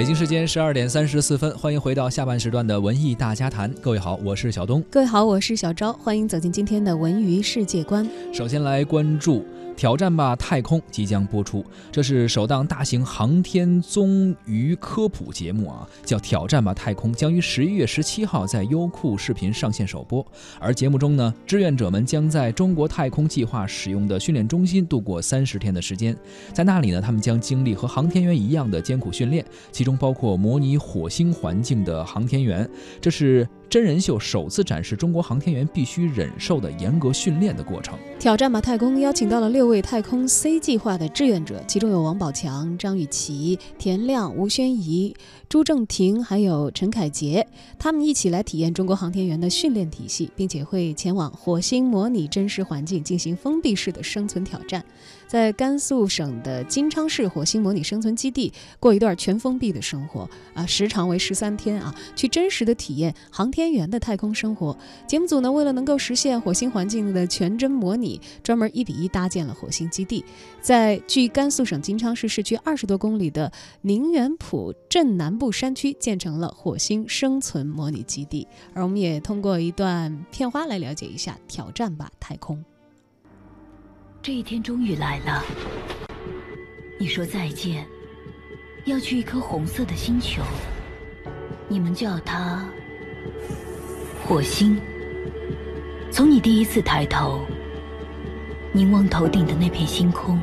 北京时间十二点三十四分，欢迎回到下半时段的文艺大家谈。各位好，我是小东。各位好，我是小昭。欢迎走进今天的文娱世界观。首先来关注。挑战吧太空即将播出，这是首档大型航天综娱科普节目啊，叫《挑战吧太空》，将于十一月十七号在优酷视频上线首播。而节目中呢，志愿者们将在中国太空计划使用的训练中心度过三十天的时间，在那里呢，他们将经历和航天员一样的艰苦训练，其中包括模拟火星环境的航天员。这是。真人秀首次展示中国航天员必须忍受的严格训练的过程。挑战吧太空邀请到了六位太空 C 计划的志愿者，其中有王宝强、张雨绮、田亮、吴宣仪、朱正廷，还有陈凯杰，他们一起来体验中国航天员的训练体系，并且会前往火星模拟真实环境进行封闭式的生存挑战。在甘肃省的金昌市火星模拟生存基地过一段全封闭的生活啊，时长为十三天啊，去真实的体验航天边缘的太空生活。节目组呢，为了能够实现火星环境的全真模拟，专门一比一搭建了火星基地，在距甘肃省金昌市市区二十多公里的宁远浦镇南部山区建成了火星生存模拟基地。而我们也通过一段片花来了解一下挑战吧太空。这一天终于来了。你说再见，要去一颗红色的星球，你们叫它火星。从你第一次抬头，凝望头顶的那片星空，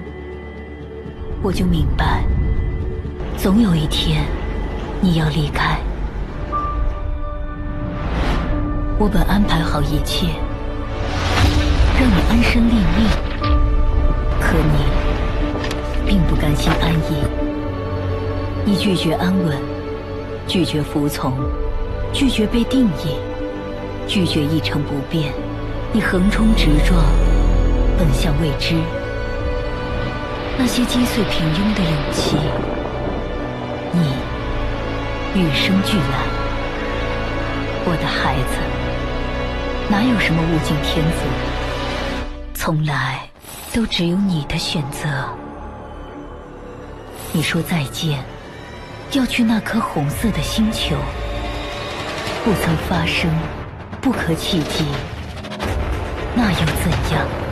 我就明白，总有一天你要离开。我本安排好一切，让你安身立命。可你并不甘心安逸，你拒绝安稳，拒绝服从，拒绝被定义，拒绝一成不变。你横冲直撞，奔向未知。那些击碎平庸的勇气，你与生俱来。我的孩子，哪有什么物竞天择？从来。都只有你的选择。你说再见，要去那颗红色的星球，不曾发生，不可企及，那又怎样？